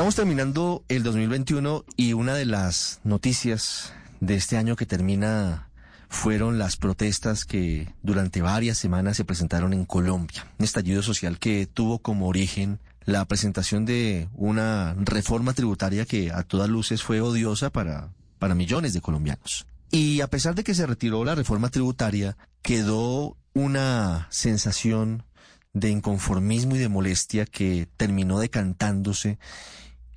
Estamos terminando el 2021 y una de las noticias de este año que termina fueron las protestas que durante varias semanas se presentaron en Colombia. Un estallido social que tuvo como origen la presentación de una reforma tributaria que a todas luces fue odiosa para, para millones de colombianos. Y a pesar de que se retiró la reforma tributaria, quedó una sensación de inconformismo y de molestia que terminó decantándose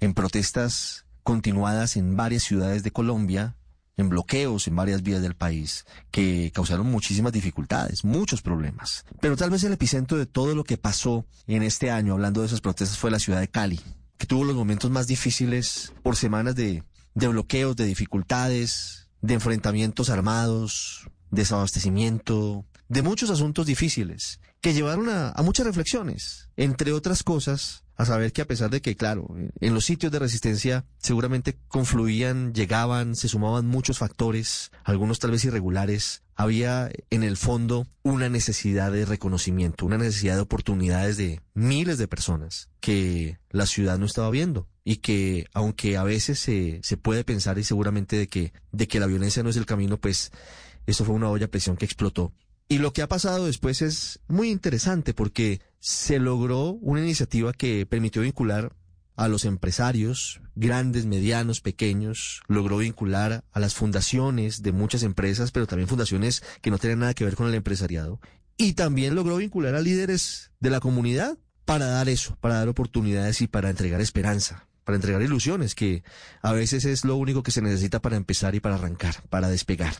en protestas continuadas en varias ciudades de Colombia, en bloqueos en varias vías del país, que causaron muchísimas dificultades, muchos problemas. Pero tal vez el epicentro de todo lo que pasó en este año, hablando de esas protestas, fue la ciudad de Cali, que tuvo los momentos más difíciles por semanas de, de bloqueos, de dificultades, de enfrentamientos armados, desabastecimiento, de muchos asuntos difíciles que llevaron a, muchas reflexiones, entre otras cosas, a saber que a pesar de que, claro, en los sitios de resistencia seguramente confluían, llegaban, se sumaban muchos factores, algunos tal vez irregulares, había en el fondo una necesidad de reconocimiento, una necesidad de oportunidades de miles de personas que la ciudad no estaba viendo y que aunque a veces se, se puede pensar y seguramente de que, de que la violencia no es el camino, pues eso fue una olla a presión que explotó y lo que ha pasado después es muy interesante porque se logró una iniciativa que permitió vincular a los empresarios, grandes, medianos, pequeños, logró vincular a las fundaciones de muchas empresas, pero también fundaciones que no tienen nada que ver con el empresariado, y también logró vincular a líderes de la comunidad para dar eso, para dar oportunidades y para entregar esperanza, para entregar ilusiones, que a veces es lo único que se necesita para empezar y para arrancar, para despegar.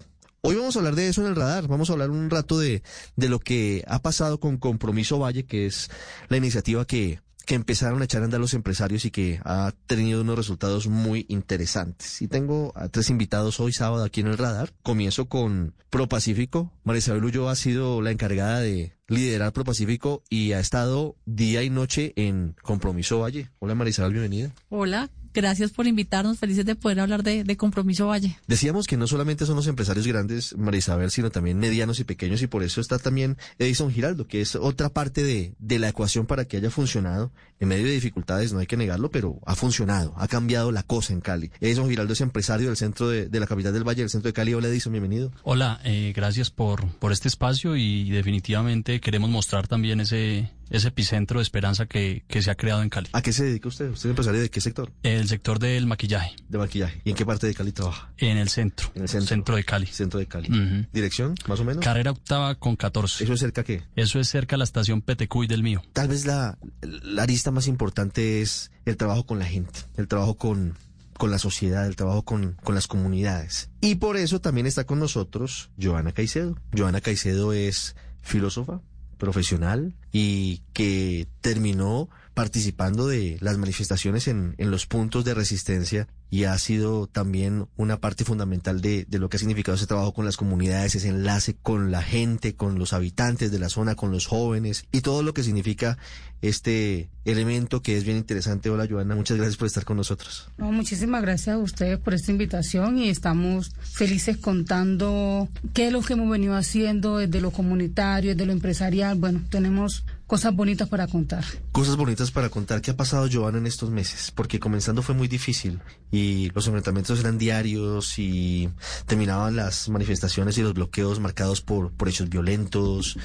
Hoy vamos a hablar de eso en el radar, vamos a hablar un rato de, de lo que ha pasado con Compromiso Valle, que es la iniciativa que, que empezaron a echar a andar los empresarios y que ha tenido unos resultados muy interesantes. Y tengo a tres invitados hoy sábado aquí en el radar. Comienzo con Pro Pacífico. María Isabel Ulloa ha sido la encargada de liderar Pro Pacífico y ha estado día y noche en Compromiso Valle. Hola María Isabel, bienvenida. Hola, Gracias por invitarnos, felices de poder hablar de, Compromiso Valle. Decíamos que no solamente son los empresarios grandes, María Isabel, sino también medianos y pequeños, y por eso está también Edison Giraldo, que es otra parte de, de la ecuación para que haya funcionado. En medio de dificultades, no hay que negarlo, pero ha funcionado, ha cambiado la cosa en Cali. Edison Giraldo es empresario del centro de, de la capital del Valle, del centro de Cali. Hola Edison, bienvenido. Hola, eh, gracias por, por este espacio y definitivamente queremos mostrar también ese ese epicentro de esperanza que, que, se ha creado en Cali. ¿A qué se dedica usted? ¿Usted es empresario de qué sector? El sector del maquillaje. De maquillaje. ¿Y en qué parte de Cali trabaja? En el centro. En el centro. Centro de Cali. Centro de Cali. ¿Dirección, más o menos? Carrera octava con 14. ¿Eso es cerca qué? Eso es cerca a la estación Petecuy del mío. Tal vez la, la arista más importante es el trabajo con la gente, el trabajo con, con la sociedad, el trabajo con, con las comunidades. Y por eso también está con nosotros Joana Caicedo. Joana Caicedo es filósofa, profesional y que terminó participando de las manifestaciones en, en los puntos de resistencia y ha sido también una parte fundamental de, de, lo que ha significado ese trabajo con las comunidades, ese enlace con la gente, con los habitantes de la zona, con los jóvenes y todo lo que significa este elemento que es bien interesante. Hola Joana, muchas gracias por estar con nosotros. No, muchísimas gracias a ustedes por esta invitación y estamos felices contando qué es lo que hemos venido haciendo desde lo comunitario, desde lo empresarial. Bueno, tenemos cosas bonitas para contar. Cosas bonitas para contar. ¿Qué ha pasado, Joana, en estos meses? Porque comenzando fue muy difícil y los enfrentamientos eran diarios y terminaban las manifestaciones y los bloqueos marcados por, por hechos violentos.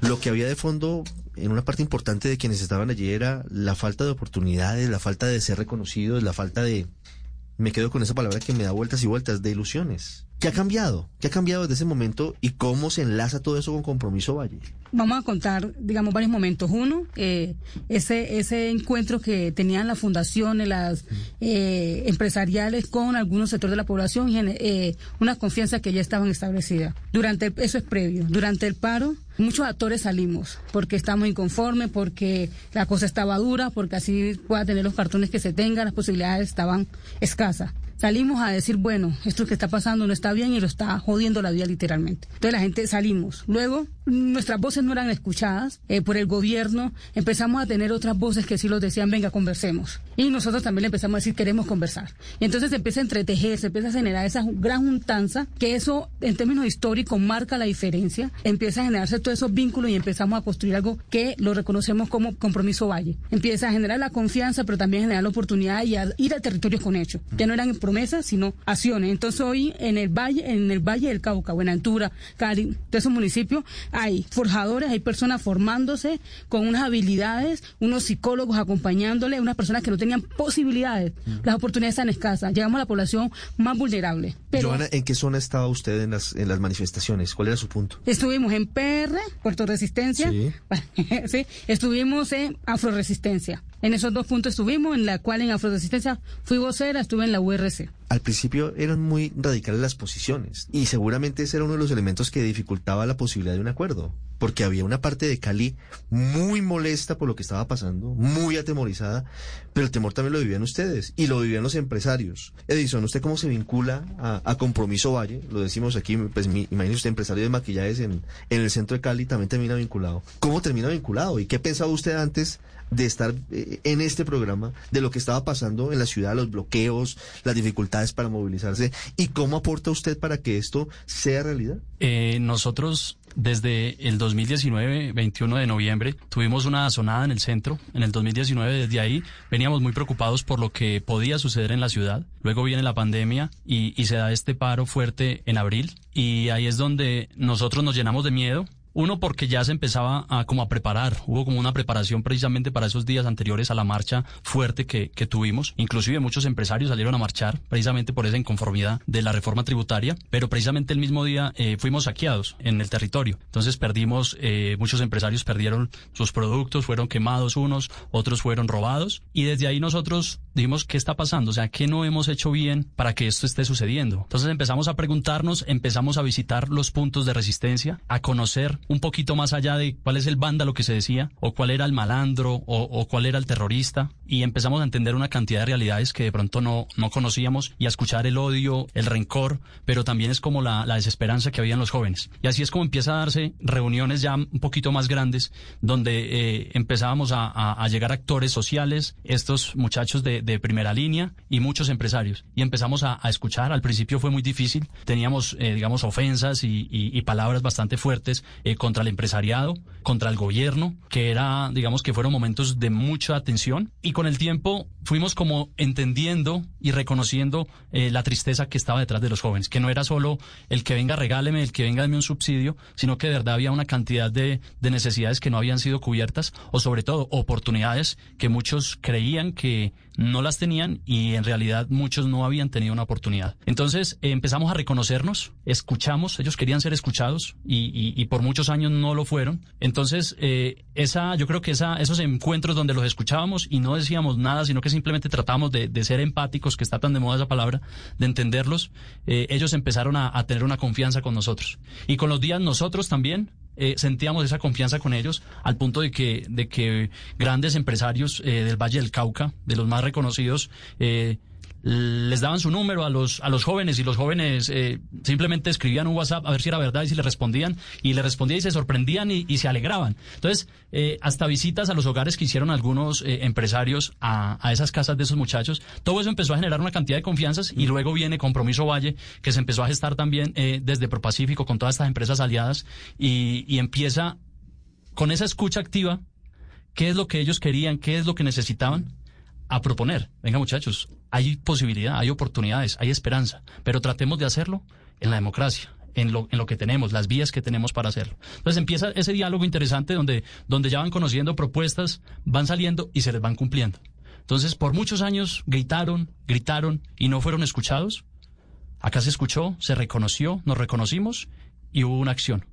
Lo que había de fondo en una parte importante de quienes estaban allí era la falta de oportunidades, la falta de ser reconocidos, la falta de... Me quedo con esa palabra que me da vueltas y vueltas, de ilusiones. ¿Qué ha cambiado? ¿Qué ha cambiado desde ese momento y cómo se enlaza todo eso con Compromiso Valle? Vamos a contar, digamos, varios momentos. Uno, eh, ese, ese encuentro que tenían las fundaciones, las eh, empresariales con algunos sectores de la población, eh, una confianza que ya estaban establecidas. Durante, eso es previo. Durante el paro, muchos actores salimos porque estamos inconformes, porque la cosa estaba dura, porque así pueda tener los cartones que se tengan, las posibilidades estaban escasas salimos a decir, bueno, esto que está pasando no está bien y lo está jodiendo la vida literalmente. Entonces la gente salimos. Luego, nuestras voces no eran escuchadas eh, por el gobierno. Empezamos a tener otras voces que sí los decían, venga, conversemos. Y nosotros también le empezamos a decir, queremos conversar. Y entonces se empieza a entretejer, se empieza a generar esa gran juntanza, que eso, en términos históricos, marca la diferencia. Empieza a generarse todos esos vínculos y empezamos a construir algo que lo reconocemos como compromiso Valle. Empieza a generar la confianza, pero también generar la oportunidad y a ir a territorios con hechos. Ya no eran promesas, sino acciones. Entonces hoy en el valle, en el valle del Cauca, Buenaventura, Cali, de esos municipios, hay forjadores, hay personas formándose con unas habilidades, unos psicólogos acompañándole, unas personas que no tenían posibilidades. Mm. Las oportunidades están escasas. Llegamos a la población más vulnerable. Joana, ¿en qué zona estaba usted en las, en las manifestaciones? ¿Cuál era su punto? Estuvimos en PR, Puerto Resistencia. Sí. sí. Estuvimos en Afroresistencia. En esos dos puntos estuvimos, en la cual en Afroresistencia fui vocera, estuve en la URC. Al principio eran muy radicales las posiciones y seguramente ese era uno de los elementos que dificultaba la posibilidad de un acuerdo, porque había una parte de Cali muy molesta por lo que estaba pasando, muy atemorizada, pero el temor también lo vivían ustedes y lo vivían los empresarios. Edison, ¿usted cómo se vincula a, Compromiso Valle? Lo decimos aquí, pues imagínese usted, empresario de maquillajes en, en el centro de Cali, también termina vinculado. ¿Cómo termina vinculado? ¿Y qué pensaba usted antes de estar eh, en este programa, de lo que estaba pasando en la ciudad, los bloqueos, las dificultades para movilizarse y cómo aporta usted para que esto sea realidad? Eh, nosotros desde el 2019, 21 de noviembre, tuvimos una sonada en el centro. En el 2019, desde ahí, veníamos muy preocupados por lo que podía suceder en la ciudad. Luego viene la pandemia y, y se da este paro fuerte en abril. Y ahí es donde nosotros nos llenamos de miedo uno porque ya se empezaba a como a preparar, hubo como una preparación precisamente para esos días anteriores a la marcha fuerte que, que tuvimos. Inclusive muchos empresarios salieron a marchar precisamente por esa inconformidad de la reforma tributaria, pero precisamente el mismo día eh, fuimos saqueados en el territorio. Entonces perdimos, eh, muchos empresarios perdieron sus productos, fueron quemados unos, otros fueron robados y desde ahí nosotros dijimos, ¿qué está pasando? O sea, ¿qué no hemos hecho bien para que esto esté sucediendo? Entonces empezamos a preguntarnos, empezamos a visitar los puntos de resistencia, a conocer un poquito más allá de cuál es el vándalo que se decía, o cuál era el malandro, o, cuál era el terrorista, y empezamos a entender una cantidad de realidades que de pronto no, no conocíamos y a escuchar el odio, el rencor, pero también es como la, desesperanza que había en los jóvenes. Y así es como empieza a darse reuniones ya un poquito más grandes, donde eh, empezábamos a, llegar actores sociales, estos muchachos de, primera línea y muchos empresarios. Y empezamos a, escuchar, al principio fue muy difícil, teníamos, eh, digamos, ofensas y, palabras bastante fuertes. Contra el empresariado, contra el gobierno, que era, digamos que fueron momentos de mucha atención y con el tiempo fuimos como entendiendo y reconociendo eh, la tristeza que estaba detrás de los jóvenes, que no era solo el que venga regáleme, el que venga dame un subsidio, sino que de verdad había una cantidad de, de necesidades que no habían sido cubiertas o sobre todo oportunidades que muchos creían que no las tenían y en realidad muchos no habían tenido una oportunidad. Entonces empezamos a reconocernos, escuchamos, ellos querían ser escuchados y, por muchos años no lo fueron. Entonces eh, esa, yo creo que esa, esos encuentros donde los escuchábamos y no decíamos nada, sino que simplemente tratábamos de, ser empáticos, que está tan de moda esa palabra, de entenderlos, eh, ellos empezaron a tener una confianza con nosotros. Y con los días nosotros también eh, sentíamos esa confianza con ellos al punto de que, de que grandes empresarios eh, del Valle del Cauca, de los más reconocidos, eh, les daban su número a los, a los jóvenes y los jóvenes eh, simplemente escribían un WhatsApp a ver si era verdad y si le respondían y le respondían y se sorprendían y, se alegraban. Entonces, eh, hasta visitas a los hogares que hicieron algunos eh, empresarios a, a, esas casas de esos muchachos, todo eso empezó a generar una cantidad de confianzas y luego viene Compromiso Valle, que se empezó a gestar también desde Propacífico con todas estas empresas aliadas y, y empieza con esa escucha activa, qué es lo que ellos querían, qué es lo que necesitaban a proponer. Venga muchachos, hay posibilidad, hay oportunidades, hay esperanza, pero tratemos de hacerlo en la democracia. En lo, en lo que tenemos, las vías que tenemos para hacerlo. Entonces empieza ese diálogo interesante donde, donde ya van conociendo propuestas, van saliendo y se les van cumpliendo. Entonces, por muchos años gritaron, gritaron y no fueron escuchados. Acá se escuchó, se reconoció, nos reconocimos y hubo una acción.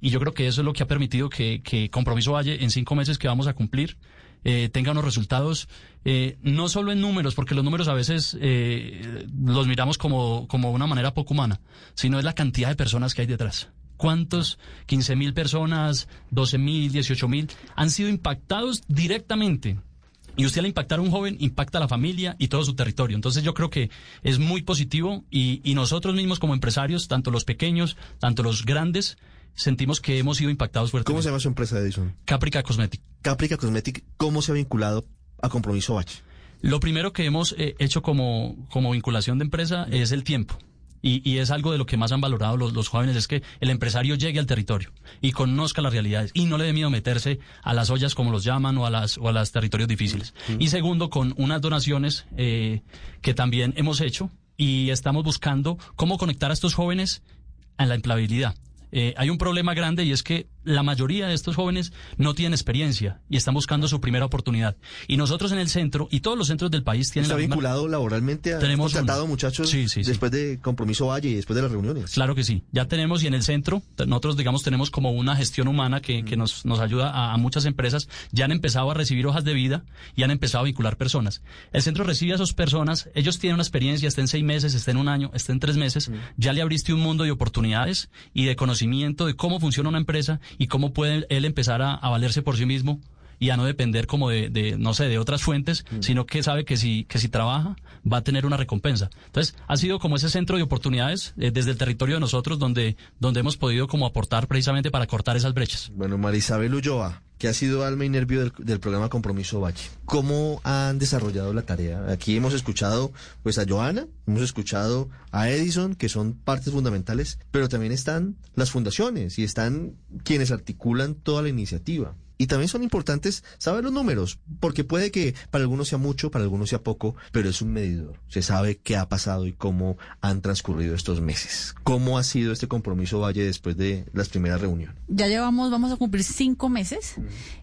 Y yo creo que eso es lo que ha permitido que, que Compromiso Valle, en cinco meses que vamos a cumplir, eh, tenga unos resultados, eh, no solo en números, porque los números a veces eh, los miramos como, como una manera poco humana, sino es la cantidad de personas que hay detrás. ¿Cuántos 15 mil personas, 12 mil, 18 mil han sido impactados directamente Y usted al impactar a un joven, impacta a la familia y todo su territorio. Entonces yo creo que es muy positivo y, y nosotros mismos como empresarios, tanto los pequeños, tanto los grandes, sentimos que hemos sido impactados fuertemente. ¿Cómo se llama su empresa, Edison? Caprica Cosmetic. Caprica Cosmetic, ¿cómo se ha vinculado a Compromiso Bache? Lo primero que hemos eh, hecho como, como vinculación de empresa es el tiempo. Y, y, es algo de lo que más han valorado los, los, jóvenes, es que el empresario llegue al territorio y conozca las realidades y no le dé miedo meterse a las ollas, como los llaman, o a las o a los territorios difíciles. Y segundo, con unas donaciones eh, que también hemos hecho y estamos buscando cómo conectar a estos jóvenes a la empleabilidad. Eh, hay un problema grande y es que la mayoría de estos jóvenes no tienen experiencia y están buscando su primera oportunidad. Y nosotros en el centro y todos los centros del país tienen... ¿Está la vinculado misma... laboralmente? ¿Tenemos contratado un... muchachos sí, sí, después sí. de Compromiso Valle y después de las reuniones? Claro que sí. Ya tenemos y en el centro, nosotros digamos tenemos como una gestión humana que, que nos, nos ayuda a, a, muchas empresas. Ya han empezado a recibir hojas de vida y han empezado a vincular personas. El centro recibe a esas personas, ellos tienen una experiencia, estén seis meses, estén un año, estén tres meses. Ya le abriste un mundo de oportunidades y de conocimiento de cómo funciona una empresa y cómo puede él empezar a, a, valerse por sí mismo y a no depender como de, de no sé, de otras fuentes, mm. sino que sabe que si, que si trabaja va a tener una recompensa. Entonces, ha sido como ese centro de oportunidades eh, desde el territorio de nosotros donde, donde hemos podido como aportar precisamente para cortar esas brechas. Bueno, Marisabel Ulloa, que ha sido alma y nervio del, del, programa Compromiso Bache. ¿Cómo han desarrollado la tarea? Aquí hemos escuchado pues a Joana, hemos escuchado a Edison, que son partes fundamentales, pero también están las fundaciones y están quienes articulan toda la iniciativa. Y también son importantes saber los números, porque puede que para algunos sea mucho, para algunos sea poco, pero es un medidor. Se sabe qué ha pasado y cómo han transcurrido estos meses. ¿Cómo ha sido este compromiso Valle después de las primeras reuniones? Ya llevamos, vamos a cumplir cinco meses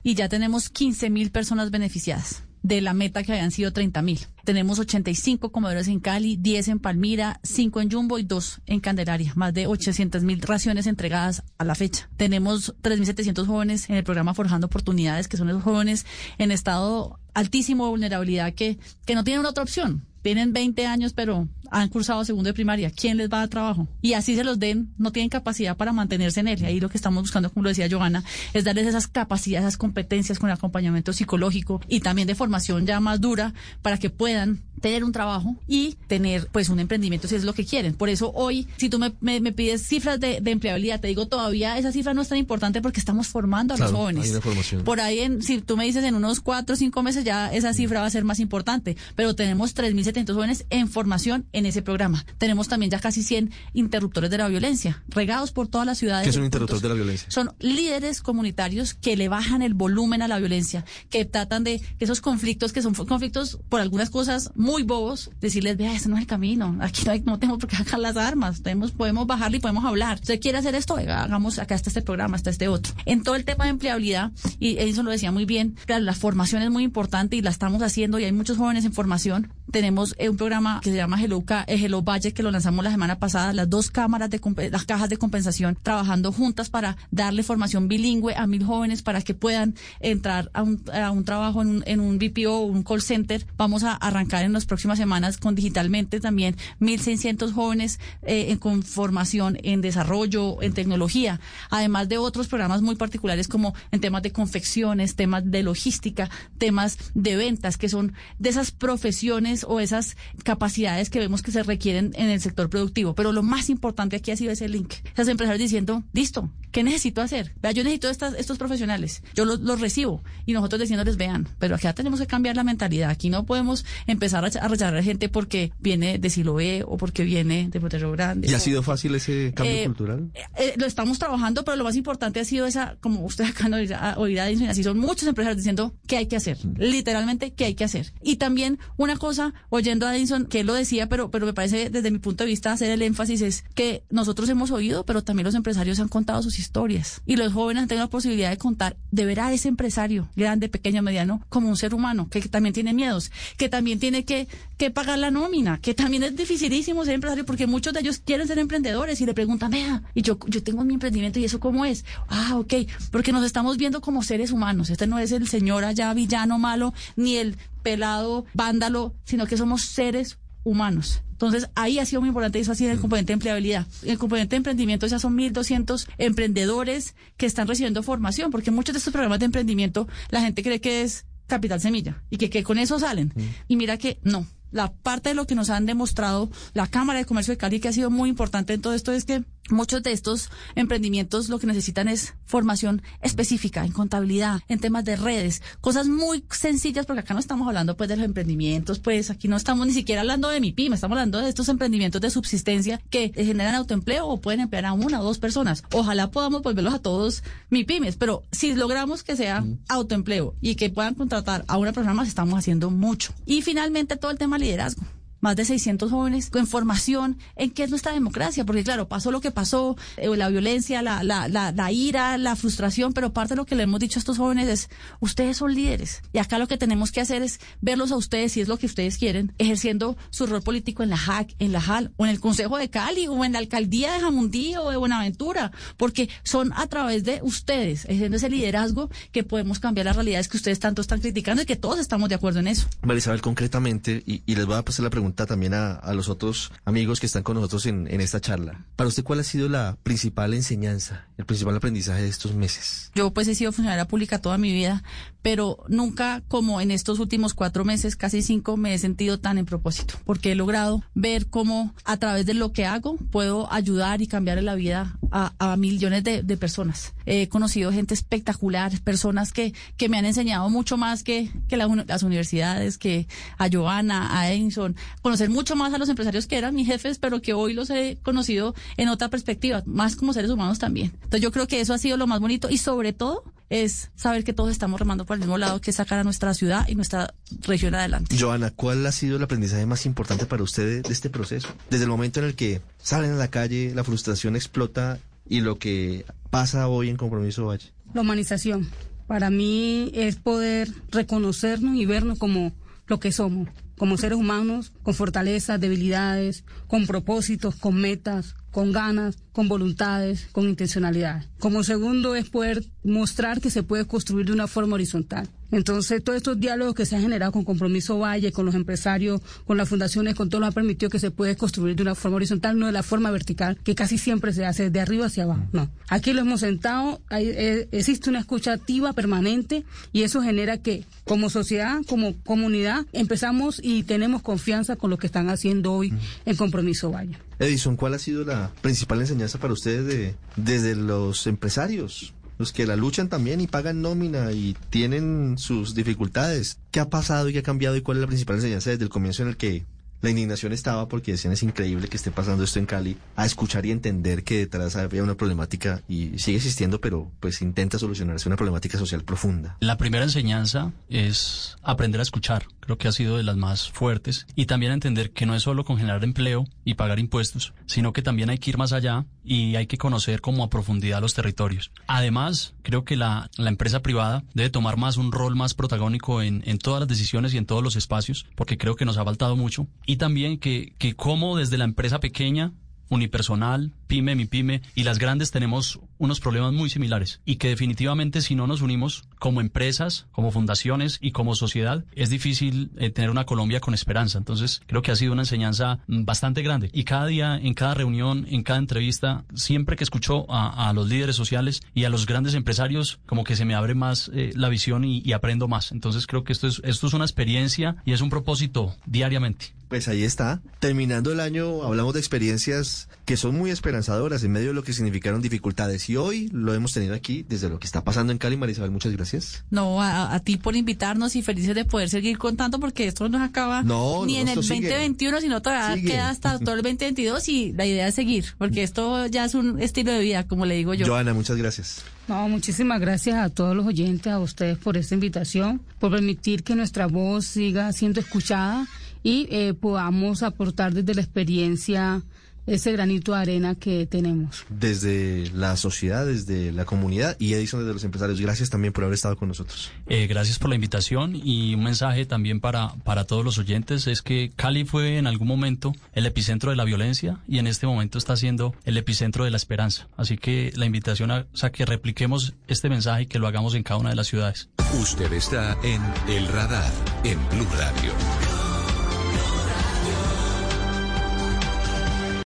y ya tenemos 15 mil personas beneficiadas de la meta que habían sido 30 mil. Tenemos 85 comedores en Cali, 10 en Palmira, 5 en Jumbo y 2 en Candelaria. Más de 800 mil raciones entregadas a la fecha. Tenemos 3.700 jóvenes en el programa Forjando Oportunidades, que son esos jóvenes en estado altísimo de vulnerabilidad que, que no tienen otra opción. Tienen 20 años, pero han cursado segundo de primaria. ¿Quién les va a trabajo? Y así se los den, no tienen capacidad para mantenerse en él. Y ahí lo que estamos buscando, como lo decía Johanna, es darles esas capacidades, esas competencias con acompañamiento psicológico y también de formación ya más dura para que puedan tener un trabajo y tener pues un emprendimiento si es lo que quieren. Por eso hoy, si tú me, me, me pides cifras de, de, empleabilidad, te digo todavía esa cifra no es tan importante porque estamos formando a claro, los jóvenes. Hay una formación. Por ahí, en, si tú me dices en unos cuatro o cinco meses ya esa cifra va a ser más importante, pero tenemos 3.700 jóvenes en formación en ese programa. Tenemos también ya casi 100 interruptores de la violencia, regados por todas las ciudades. ¿Qué son interruptores de la violencia? Son líderes comunitarios que le bajan el volumen a la violencia, que tratan de que esos conflictos, que son conflictos por algunas cosas muy bobos, decirles, vea, ese no es el camino, aquí no, hay, no tenemos por qué sacar las armas, tenemos, podemos bajarle y podemos hablar. ¿Usted quiere hacer esto? Hagamos, acá está este programa, está este otro. En todo el tema de empleabilidad, y eso lo decía muy bien, claro, la formación es muy importante y la estamos haciendo y hay muchos jóvenes en formación. Tenemos eh, un programa que se llama Hello, eh, Hello Budget, que lo lanzamos la semana pasada, las dos cámaras de las cajas de compensación trabajando juntas para darle formación bilingüe a mil jóvenes para que puedan entrar a un, a un trabajo en un, en un BPO un call center. Vamos a arrancar en las próximas semanas con digitalmente también 1.600 jóvenes eh, con formación en desarrollo, en tecnología, además de otros programas muy particulares como en temas de confecciones, temas de logística, temas de ventas, que son de esas profesiones o esas capacidades que vemos que se requieren en el sector productivo. Pero lo más importante aquí ha sido ese link. Esas empresarios diciendo, listo, ¿qué necesito hacer? Vea, yo necesito estas, estos profesionales, yo los, los, recibo y nosotros diciéndoles, vean, pero acá tenemos que cambiar la mentalidad. Aquí no podemos empezar a, a rechazar a gente porque viene de Siloé o porque viene de Potrero Grande. ¿Y o, ha sido fácil ese cambio eh, cultural? Eh, lo estamos trabajando, pero lo más importante ha sido esa, como usted acá no oirá, así son muchos empresarios diciendo qué hay que hacer, literalmente qué hay que hacer. Y también una cosa, oyendo a Edison, que él lo decía, pero, pero me parece desde mi punto de vista hacer el énfasis es que nosotros hemos oído, pero también los empresarios han contado sus historias. Y los jóvenes han tenido la posibilidad de contar, de ver a ese empresario, grande, pequeño, mediano, como un ser humano, que también tiene miedos, que también tiene que, que pagar la nómina, que también es dificilísimo ser empresario porque muchos de ellos quieren ser emprendedores y le preguntan, vea, y yo, yo tengo mi emprendimiento y eso cómo es. Ah, ok, porque nos estamos viendo como seres humanos. Este no es el señor allá villano malo, ni el pelado vándalo, sino que somos seres humanos. Entonces, ahí ha sido muy importante eso ha sido el componente de empleabilidad. El componente de emprendimiento ya son 1.200 emprendedores que están recibiendo formación, porque muchos de estos programas de emprendimiento la gente cree que es Capital Semilla y que, que con eso salen. Y mira que no. La parte de lo que nos han demostrado la Cámara de Comercio de Cali, que ha sido muy importante en todo esto, es que muchos de estos emprendimientos lo que necesitan es formación específica en contabilidad, en temas de redes, cosas muy sencillas, porque acá no estamos hablando pues de los emprendimientos, pues aquí no estamos ni siquiera hablando de mi pyme, estamos hablando de estos emprendimientos de subsistencia que generan autoempleo o pueden emplear a una o dos personas. Ojalá podamos volverlos a todos mi pymes, pero si logramos que sea autoempleo y que puedan contratar a una persona más, estamos haciendo mucho. Y finalmente todo el tema liderazgo más de 600 jóvenes con formación en qué es nuestra democracia, porque claro, pasó lo que pasó, eh, la violencia, la, la, la, ira, la frustración, pero parte de lo que le hemos dicho a estos jóvenes es, ustedes son líderes y acá lo que tenemos que hacer es verlos a ustedes, si es lo que ustedes quieren, ejerciendo su rol político en la JAC, en la JAL, o en el Consejo de Cali, o en la Alcaldía de Jamundí o de Buenaventura, porque son a través de ustedes, ejerciendo ese liderazgo que podemos cambiar las realidades que ustedes tanto están criticando y que todos estamos de acuerdo en eso. Marisabel, concretamente, y, y les voy a pasar la pregunta también a, a, los otros amigos que están con nosotros en, en, esta charla. Para usted, ¿cuál ha sido la principal enseñanza, el principal aprendizaje de estos meses? Yo pues he sido funcionaria pública toda mi vida, pero nunca como en estos últimos cuatro meses, casi cinco, me he sentido tan en propósito, porque he logrado ver cómo a través de lo que hago puedo ayudar y cambiar la vida a, a millones de, de, personas. He conocido gente espectacular, personas que, que me han enseñado mucho más que, que la, las universidades, que a Joana, a Edison, conocer mucho más a los empresarios que eran mis jefes, pero que hoy los he conocido en otra perspectiva, más como seres humanos también. Entonces yo creo que eso ha sido lo más bonito y sobre todo es saber que todos estamos remando por el mismo lado, que es sacar a nuestra ciudad y nuestra región adelante. Joana, ¿cuál ha sido el aprendizaje más importante para usted de este proceso? Desde el momento en el que salen a la calle, la frustración explota y lo que pasa hoy en Compromiso Valle. La humanización. Para mí es poder reconocernos y vernos como lo que somos, como seres humanos, con fortalezas, debilidades, con propósitos, con metas, con ganas, con voluntades, con intencionalidad. Como segundo es poder mostrar que se puede construir de una forma horizontal. Entonces, todos estos diálogos que se han generado con Compromiso Valle, con los empresarios, con las fundaciones, con todo lo ha permitido que se puede construir de una forma horizontal, no de la forma vertical, que casi siempre se hace de arriba hacia abajo. No. Aquí lo hemos sentado, eh, existe una escucha activa permanente y eso genera que, como sociedad, como comunidad, empezamos y tenemos confianza con lo que están haciendo hoy en Compromiso Valle. Edison, ¿cuál ha sido la principal enseñanza para ustedes de, desde los empresarios? Los que la luchan también y pagan nómina y tienen sus dificultades. ¿Qué ha pasado y qué ha cambiado y cuál es la principal enseñanza desde el comienzo en el que la indignación estaba porque decían es increíble que esté pasando esto en Cali, a escuchar y entender que detrás había una problemática y sigue existiendo, pero pues intenta solucionarse una problemática social profunda. La primera enseñanza es aprender a escuchar, creo que ha sido de las más fuertes, y también entender que no es solo con generar empleo y pagar impuestos, sino que también hay que ir más allá y hay que conocer como a profundidad los territorios. Además, creo que la, la empresa privada debe tomar más un rol más protagónico en, en todas las decisiones y en todos los espacios, porque creo que nos ha faltado mucho y también que, que como desde la empresa pequeña, unipersonal, pyme, mi pyme y las grandes tenemos unos problemas muy similares y que definitivamente si no nos unimos como empresas, como fundaciones y como sociedad es difícil eh, tener una Colombia con esperanza. Entonces creo que ha sido una enseñanza bastante grande y cada día, en cada reunión, en cada entrevista, siempre que escucho a, los líderes sociales y a los grandes empresarios, como que se me abre más eh, la visión y, aprendo más. Entonces creo que esto es, esto es una experiencia y es un propósito diariamente. Pues ahí está. Terminando el año hablamos de experiencias que son muy esperanzadoras en medio de lo que significaron dificultades. Y hoy lo hemos tenido aquí desde lo que está pasando en Cali. Marisabel, muchas gracias. No, a, a ti por invitarnos y felices de poder seguir contando porque esto no acaba no, ni no, en el sigue. 2021, sino todavía sigue. queda hasta todo el 2022 y la idea es seguir, porque esto ya es un estilo de vida, como le digo yo. Joana, muchas gracias. No, muchísimas gracias a todos los oyentes, a ustedes por esta invitación, por permitir que nuestra voz siga siendo escuchada y eh, podamos aportar desde la experiencia ese granito de arena que tenemos. Desde la sociedad, desde la comunidad y Edison desde los empresarios. Gracias también por haber estado con nosotros. Eh, gracias por la invitación y un mensaje también para, para todos los oyentes es que Cali fue en algún momento el epicentro de la violencia y en este momento está siendo el epicentro de la esperanza. Así que la invitación a, sea, que repliquemos este mensaje y que lo hagamos en cada una de las ciudades. Usted está en El Radar, en Blue Radio.